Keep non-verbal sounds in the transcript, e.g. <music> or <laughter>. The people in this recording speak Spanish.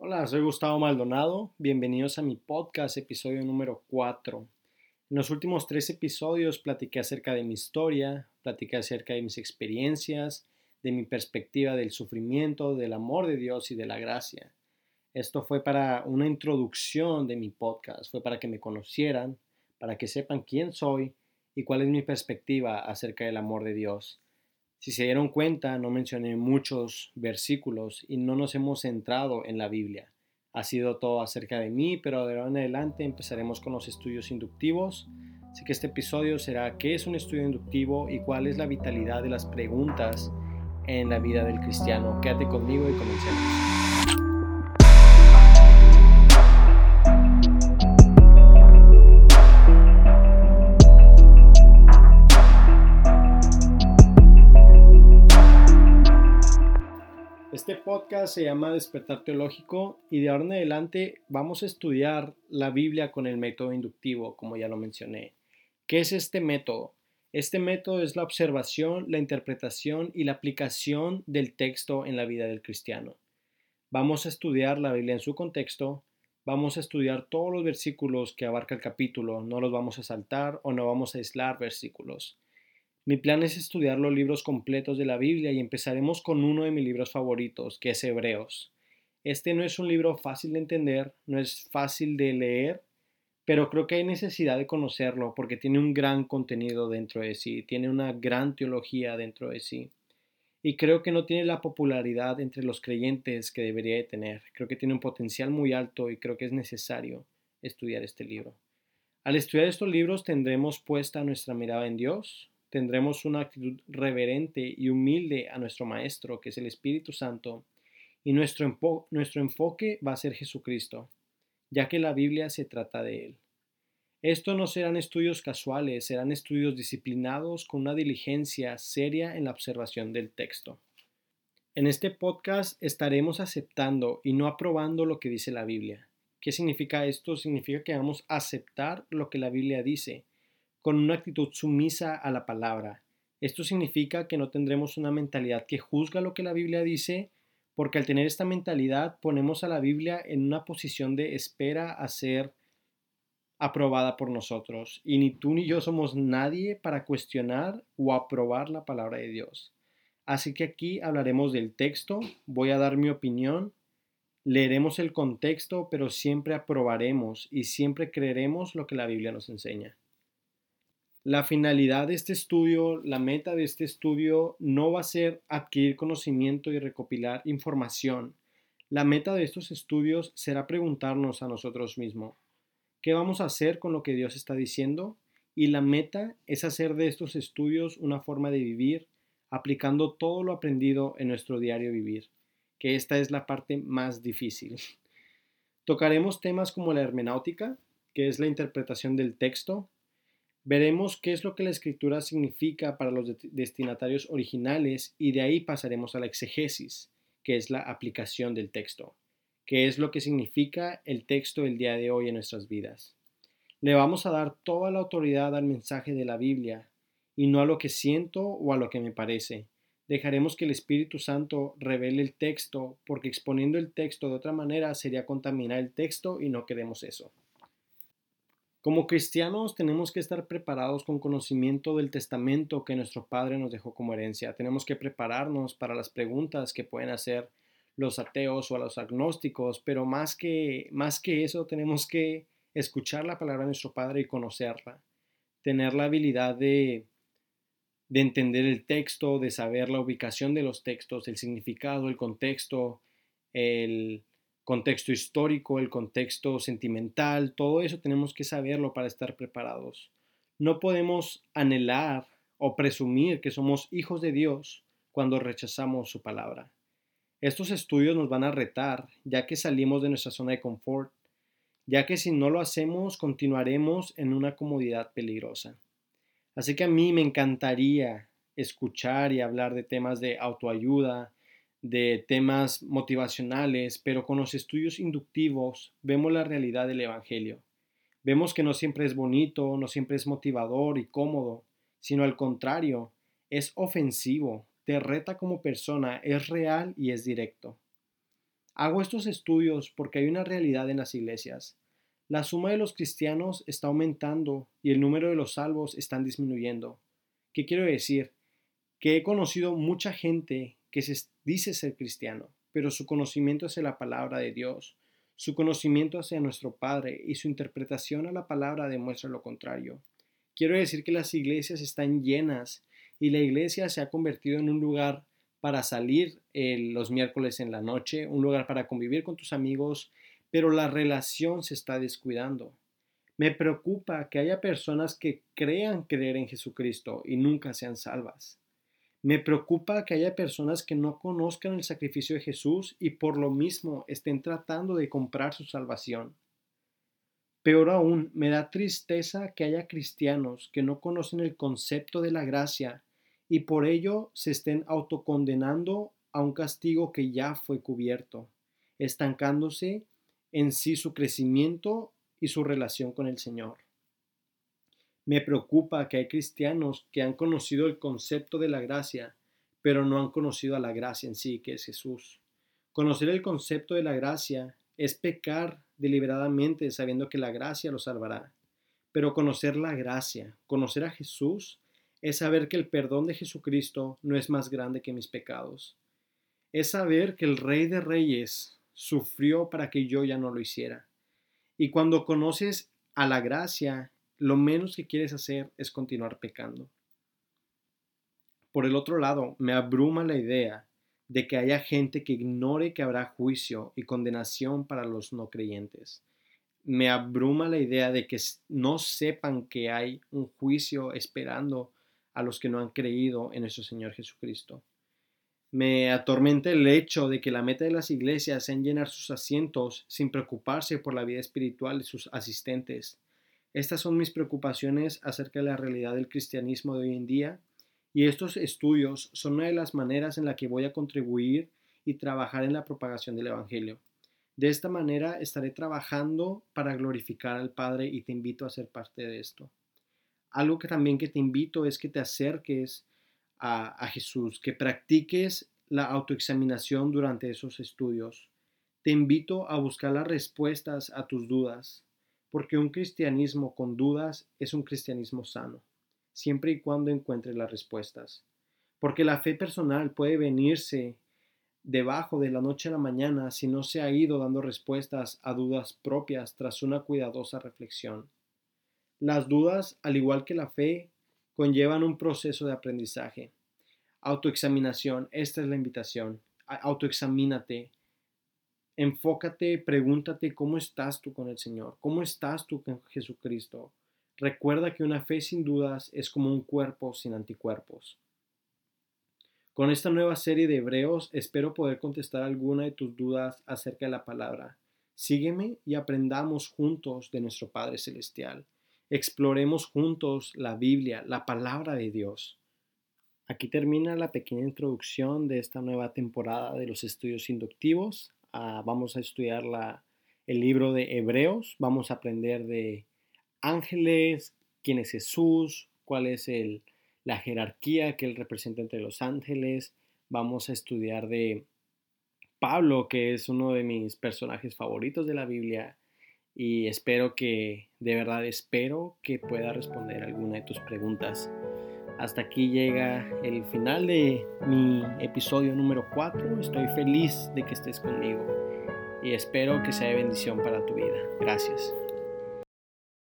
Hola, soy Gustavo Maldonado. Bienvenidos a mi podcast, episodio número 4. En los últimos tres episodios platiqué acerca de mi historia, platiqué acerca de mis experiencias, de mi perspectiva del sufrimiento, del amor de Dios y de la gracia. Esto fue para una introducción de mi podcast, fue para que me conocieran, para que sepan quién soy y cuál es mi perspectiva acerca del amor de Dios. Si se dieron cuenta, no mencioné muchos versículos y no nos hemos centrado en la Biblia. Ha sido todo acerca de mí, pero de ahora en adelante empezaremos con los estudios inductivos. Así que este episodio será qué es un estudio inductivo y cuál es la vitalidad de las preguntas en la vida del cristiano. Quédate conmigo y comencemos. Podcast se llama Despertar Teológico y de ahora en adelante vamos a estudiar la Biblia con el método inductivo, como ya lo mencioné. ¿Qué es este método? Este método es la observación, la interpretación y la aplicación del texto en la vida del cristiano. Vamos a estudiar la Biblia en su contexto, vamos a estudiar todos los versículos que abarca el capítulo, no los vamos a saltar o no vamos a aislar versículos. Mi plan es estudiar los libros completos de la Biblia y empezaremos con uno de mis libros favoritos, que es Hebreos. Este no es un libro fácil de entender, no es fácil de leer, pero creo que hay necesidad de conocerlo porque tiene un gran contenido dentro de sí, tiene una gran teología dentro de sí. Y creo que no tiene la popularidad entre los creyentes que debería de tener. Creo que tiene un potencial muy alto y creo que es necesario estudiar este libro. Al estudiar estos libros tendremos puesta nuestra mirada en Dios, tendremos una actitud reverente y humilde a nuestro Maestro, que es el Espíritu Santo, y nuestro, nuestro enfoque va a ser Jesucristo, ya que la Biblia se trata de Él. Estos no serán estudios casuales, serán estudios disciplinados con una diligencia seria en la observación del texto. En este podcast estaremos aceptando y no aprobando lo que dice la Biblia. ¿Qué significa esto? Significa que vamos a aceptar lo que la Biblia dice con una actitud sumisa a la palabra. Esto significa que no tendremos una mentalidad que juzga lo que la Biblia dice, porque al tener esta mentalidad ponemos a la Biblia en una posición de espera a ser aprobada por nosotros. Y ni tú ni yo somos nadie para cuestionar o aprobar la palabra de Dios. Así que aquí hablaremos del texto, voy a dar mi opinión, leeremos el contexto, pero siempre aprobaremos y siempre creeremos lo que la Biblia nos enseña. La finalidad de este estudio, la meta de este estudio no va a ser adquirir conocimiento y recopilar información. La meta de estos estudios será preguntarnos a nosotros mismos, ¿qué vamos a hacer con lo que Dios está diciendo? Y la meta es hacer de estos estudios una forma de vivir, aplicando todo lo aprendido en nuestro diario vivir, que esta es la parte más difícil. <laughs> Tocaremos temas como la hermenáutica, que es la interpretación del texto, Veremos qué es lo que la escritura significa para los destinatarios originales y de ahí pasaremos a la exegesis, que es la aplicación del texto, qué es lo que significa el texto el día de hoy en nuestras vidas. Le vamos a dar toda la autoridad al mensaje de la Biblia y no a lo que siento o a lo que me parece. Dejaremos que el Espíritu Santo revele el texto porque exponiendo el texto de otra manera sería contaminar el texto y no queremos eso. Como cristianos tenemos que estar preparados con conocimiento del testamento que nuestro Padre nos dejó como herencia. Tenemos que prepararnos para las preguntas que pueden hacer los ateos o los agnósticos, pero más que, más que eso tenemos que escuchar la palabra de nuestro Padre y conocerla. Tener la habilidad de, de entender el texto, de saber la ubicación de los textos, el significado, el contexto, el, contexto histórico, el contexto sentimental, todo eso tenemos que saberlo para estar preparados. No podemos anhelar o presumir que somos hijos de Dios cuando rechazamos su palabra. Estos estudios nos van a retar, ya que salimos de nuestra zona de confort, ya que si no lo hacemos continuaremos en una comodidad peligrosa. Así que a mí me encantaría escuchar y hablar de temas de autoayuda, de temas motivacionales, pero con los estudios inductivos vemos la realidad del Evangelio. Vemos que no siempre es bonito, no siempre es motivador y cómodo, sino al contrario, es ofensivo, te reta como persona, es real y es directo. Hago estos estudios porque hay una realidad en las iglesias. La suma de los cristianos está aumentando y el número de los salvos están disminuyendo. ¿Qué quiero decir? Que he conocido mucha gente que se dice ser cristiano, pero su conocimiento hacia la palabra de Dios, su conocimiento hacia nuestro Padre y su interpretación a la palabra demuestra lo contrario. Quiero decir que las iglesias están llenas y la iglesia se ha convertido en un lugar para salir los miércoles en la noche, un lugar para convivir con tus amigos, pero la relación se está descuidando. Me preocupa que haya personas que crean creer en Jesucristo y nunca sean salvas. Me preocupa que haya personas que no conozcan el sacrificio de Jesús y por lo mismo estén tratando de comprar su salvación. Peor aún, me da tristeza que haya cristianos que no conocen el concepto de la gracia y por ello se estén autocondenando a un castigo que ya fue cubierto, estancándose en sí su crecimiento y su relación con el Señor. Me preocupa que hay cristianos que han conocido el concepto de la gracia, pero no han conocido a la gracia en sí, que es Jesús. Conocer el concepto de la gracia es pecar deliberadamente sabiendo que la gracia lo salvará. Pero conocer la gracia, conocer a Jesús, es saber que el perdón de Jesucristo no es más grande que mis pecados. Es saber que el Rey de Reyes sufrió para que yo ya no lo hiciera. Y cuando conoces a la gracia, lo menos que quieres hacer es continuar pecando. Por el otro lado, me abruma la idea de que haya gente que ignore que habrá juicio y condenación para los no creyentes. Me abruma la idea de que no sepan que hay un juicio esperando a los que no han creído en nuestro Señor Jesucristo. Me atormenta el hecho de que la meta de las iglesias sea llenar sus asientos sin preocuparse por la vida espiritual de sus asistentes. Estas son mis preocupaciones acerca de la realidad del cristianismo de hoy en día y estos estudios son una de las maneras en la que voy a contribuir y trabajar en la propagación del Evangelio. De esta manera estaré trabajando para glorificar al Padre y te invito a ser parte de esto. Algo que también que te invito es que te acerques a, Jesús, que practiques la autoexaminación durante esos estudios. Te invito a buscar las respuestas a tus dudas, porque un cristianismo con dudas es un cristianismo sano, siempre y cuando encuentres las respuestas. Porque la fe personal puede venirse debajo de la noche a la mañana si no se ha ido dando respuestas a dudas propias tras una cuidadosa reflexión. Las dudas, al igual que la fe, conllevan un proceso de aprendizaje. Autoexaminación, esta es la invitación. Autoexamínate. Enfócate, pregúntate cómo estás tú con el Señor, cómo estás tú con Jesucristo. Recuerda que una fe sin dudas es como un cuerpo sin anticuerpos. Con esta nueva serie de Hebreos espero poder contestar alguna de tus dudas acerca de la palabra. Sígueme y aprendamos juntos de nuestro Padre Celestial exploremos juntos la Biblia, la palabra de Dios. Aquí termina la pequeña introducción de esta nueva temporada de los estudios inductivos. Vamos a estudiar el libro de Hebreos, vamos a aprender de ángeles, quién es Jesús, cuál es la jerarquía que él representa entre los ángeles. Vamos a estudiar de Pablo, que es uno de mis personajes favoritos de la Biblia y espero que, de verdad espero que pueda responder alguna de tus preguntas. Hasta aquí llega el final de mi episodio número 4. Estoy feliz de que estés conmigo y espero que sea bendición para tu vida. Gracias.